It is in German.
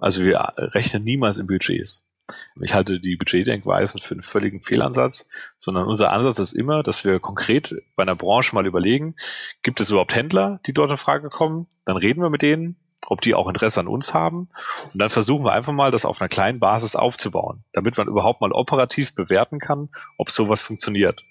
Also wir äh, rechnen niemals in Budgets. Ich halte die Budgetdenkweisen für einen völligen Fehlansatz, sondern unser Ansatz ist immer, dass wir konkret bei einer Branche mal überlegen, gibt es überhaupt Händler, die dort in Frage kommen? Dann reden wir mit denen, ob die auch Interesse an uns haben. Und dann versuchen wir einfach mal, das auf einer kleinen Basis aufzubauen, damit man überhaupt mal operativ bewerten kann, ob sowas funktioniert.